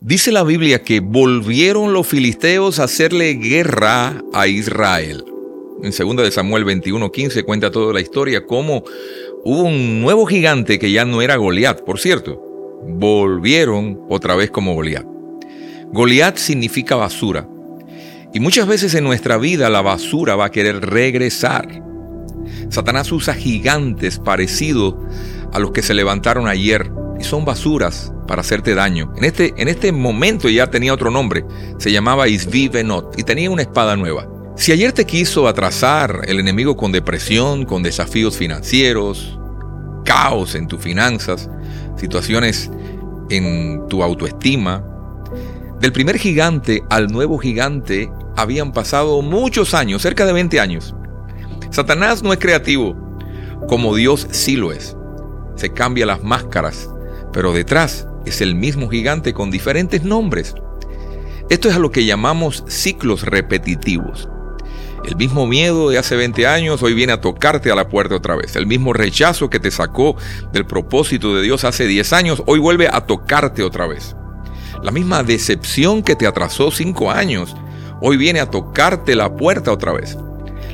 Dice la Biblia que volvieron los filisteos a hacerle guerra a Israel. En 2 de Samuel 21:15 cuenta toda la historia cómo hubo un nuevo gigante que ya no era Goliat, por cierto. Volvieron otra vez como Goliat. Goliat significa basura. Y muchas veces en nuestra vida la basura va a querer regresar. Satanás usa gigantes parecidos a los que se levantaron ayer y son basuras para hacerte daño. En este, en este momento ya tenía otro nombre, se llamaba Isvi Benot y tenía una espada nueva. Si ayer te quiso atrasar el enemigo con depresión, con desafíos financieros, caos en tus finanzas, situaciones en tu autoestima, del primer gigante al nuevo gigante habían pasado muchos años, cerca de 20 años. Satanás no es creativo, como Dios sí lo es. Se cambia las máscaras, pero detrás es el mismo gigante con diferentes nombres. Esto es a lo que llamamos ciclos repetitivos. El mismo miedo de hace 20 años hoy viene a tocarte a la puerta otra vez. El mismo rechazo que te sacó del propósito de Dios hace 10 años hoy vuelve a tocarte otra vez. La misma decepción que te atrasó 5 años hoy viene a tocarte la puerta otra vez.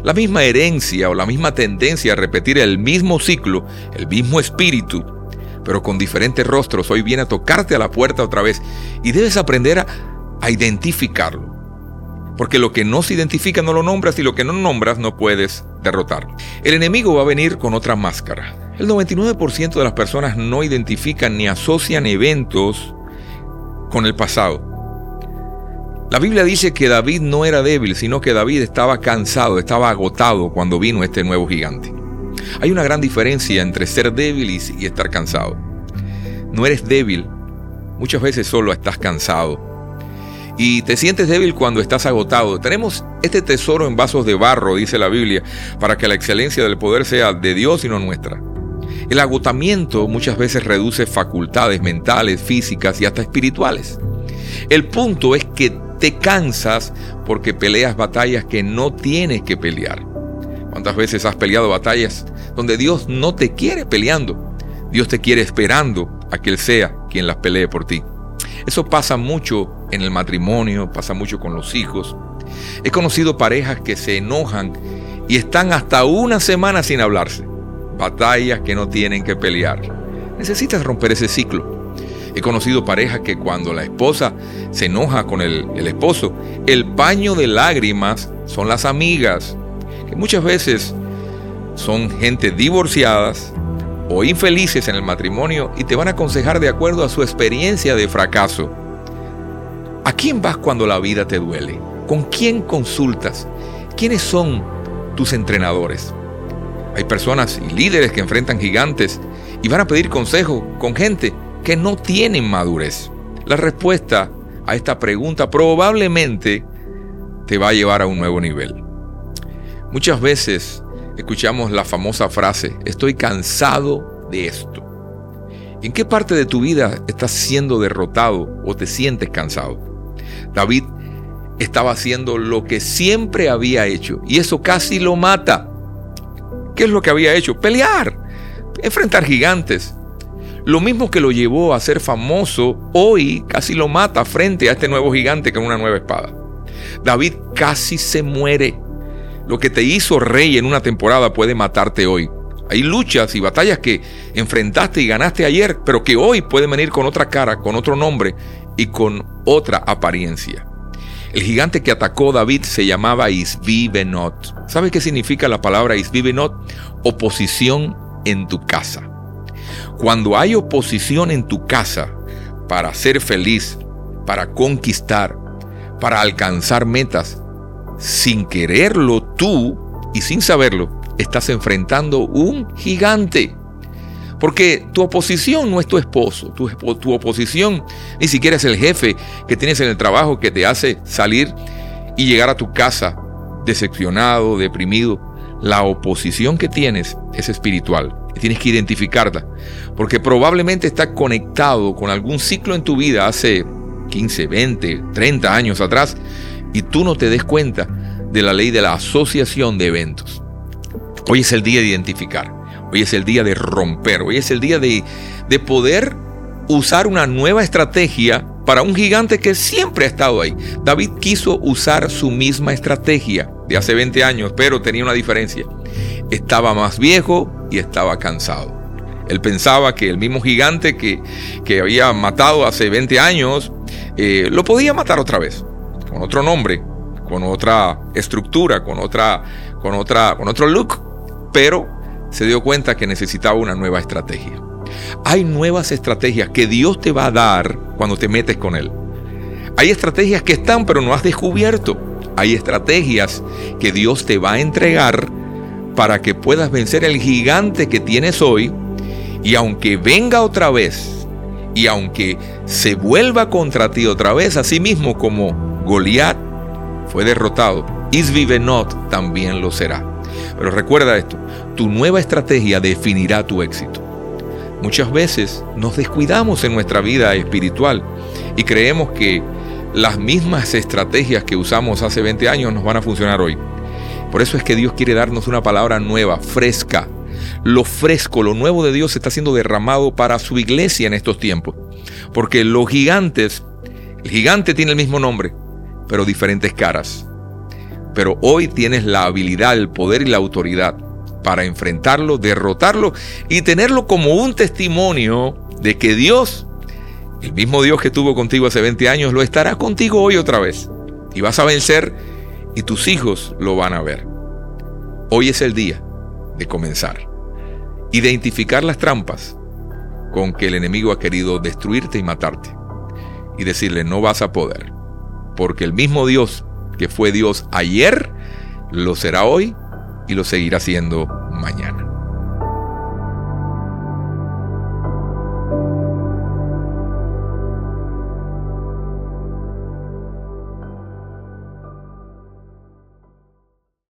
La misma herencia o la misma tendencia a repetir el mismo ciclo, el mismo espíritu, pero con diferentes rostros, hoy viene a tocarte a la puerta otra vez y debes aprender a, identificarlo. Porque lo que no se identifica no lo nombras y lo que no nombras no puedes derrotar. El enemigo va a venir con otra máscara. El 99% de las personas no identifican ni asocian eventos con el pasado. La Biblia dice que David no era débil, sino que David estaba cansado, estaba agotado cuando vino este nuevo gigante. Hay una gran diferencia entre ser débil y, estar cansado. No eres débil, muchas veces solo estás cansado. Y te sientes débil cuando estás agotado. Tenemos este tesoro en vasos de barro, dice la Biblia, para que la excelencia del poder sea de Dios y no nuestra. El agotamiento muchas veces reduce facultades mentales, físicas y hasta espirituales. El punto es que te cansas porque peleas batallas que no tienes que pelear. ¿Cuántas veces has peleado batallas donde Dios no te quiere peleando? Dios te quiere esperando a que Él sea quien las pelee por ti. Eso pasa mucho en el matrimonio, pasa mucho con los hijos. He conocido parejas que se enojan y están hasta una semana sin hablarse. Batallas que no tienen que pelear. Necesitas romper ese ciclo. He conocido parejas que cuando la esposa se enoja con el, el esposo, el paño de lágrimas son las amigas muchas veces son gente divorciadas o infelices en el matrimonio y te van a aconsejar de acuerdo a su experiencia de fracaso. ¿A quién vas cuando la vida te duele? ¿Con quién consultas? ¿Quiénes son tus entrenadores? Hay personas y líderes que enfrentan gigantes y van a pedir consejo con gente que no tienen madurez. La respuesta a esta pregunta probablemente te va a llevar a un nuevo nivel. Muchas veces escuchamos la famosa frase, estoy cansado de esto. ¿En qué parte de tu vida estás siendo derrotado o te sientes cansado? David estaba haciendo lo que siempre había hecho y eso casi lo mata. ¿Qué es lo que había hecho? Pelear, enfrentar gigantes. Lo mismo que lo llevó a ser famoso, hoy casi lo mata frente a este nuevo gigante con una nueva espada. David casi se muere. Lo que te hizo rey en una temporada puede matarte hoy. Hay luchas y batallas que enfrentaste y ganaste ayer, pero que hoy pueden venir con otra cara, con otro nombre y con otra apariencia. El gigante que atacó David se llamaba Isvibenot. ¿Sabes qué significa la palabra Isvibenot? Oposición en tu casa. Cuando hay oposición en tu casa para ser feliz, para conquistar, para alcanzar metas, sin quererlo tú y sin saberlo, estás enfrentando un gigante. Porque tu oposición no es tu esposo, tu, oposición ni siquiera es el jefe que tienes en el trabajo que te hace salir y llegar a tu casa decepcionado, deprimido. La oposición que tienes es espiritual tienes que identificarla, porque probablemente está conectado con algún ciclo en tu vida hace 15, 20, 30 años atrás y tú no te des cuenta de la ley de la asociación de eventos. Hoy es el día de identificar, hoy es el día de romper, hoy es el día de, de poder usar una nueva estrategia para un gigante que siempre ha estado ahí. David quiso usar su misma estrategia de hace 20 años, pero tenía una diferencia. Estaba más viejo y estaba cansado. Él pensaba que el mismo gigante que, que había matado hace 20 años, eh, lo podía matar otra vez, con otro nombre, con otra estructura, con, otra, con, otra, con otro look, pero se dio cuenta que necesitaba una nueva estrategia. Hay nuevas estrategias que Dios te va a dar cuando te metes con Él. Hay estrategias que están pero no has descubierto. Hay estrategias que Dios te va a entregar para que puedas vencer el gigante que tienes hoy y aunque venga otra vez y aunque se vuelva contra ti otra vez, así mismo como Goliat fue derrotado, Isvivenot también lo será. Pero recuerda esto, tu nueva estrategia definirá tu éxito. Muchas veces nos descuidamos en nuestra vida espiritual y creemos que las mismas estrategias que usamos hace 20 años nos van a funcionar hoy. Por eso es que Dios quiere darnos una palabra nueva, fresca. Lo fresco, lo nuevo de Dios está siendo derramado para su iglesia en estos tiempos. Porque los gigantes, el gigante tiene el mismo nombre, pero diferentes caras. Pero hoy tienes la habilidad, el poder y la autoridad para enfrentarlo, derrotarlo y tenerlo como un testimonio de que Dios, el mismo Dios que estuvo contigo hace 20 años, lo estará contigo hoy otra vez. Y vas a vencer y tus hijos lo van a ver. Hoy es el día de comenzar. Identificar las trampas con que el enemigo ha querido destruirte y matarte. Y decirle, no vas a poder. Porque el mismo Dios que fue Dios ayer, lo será hoy y lo seguirá siendo mañana.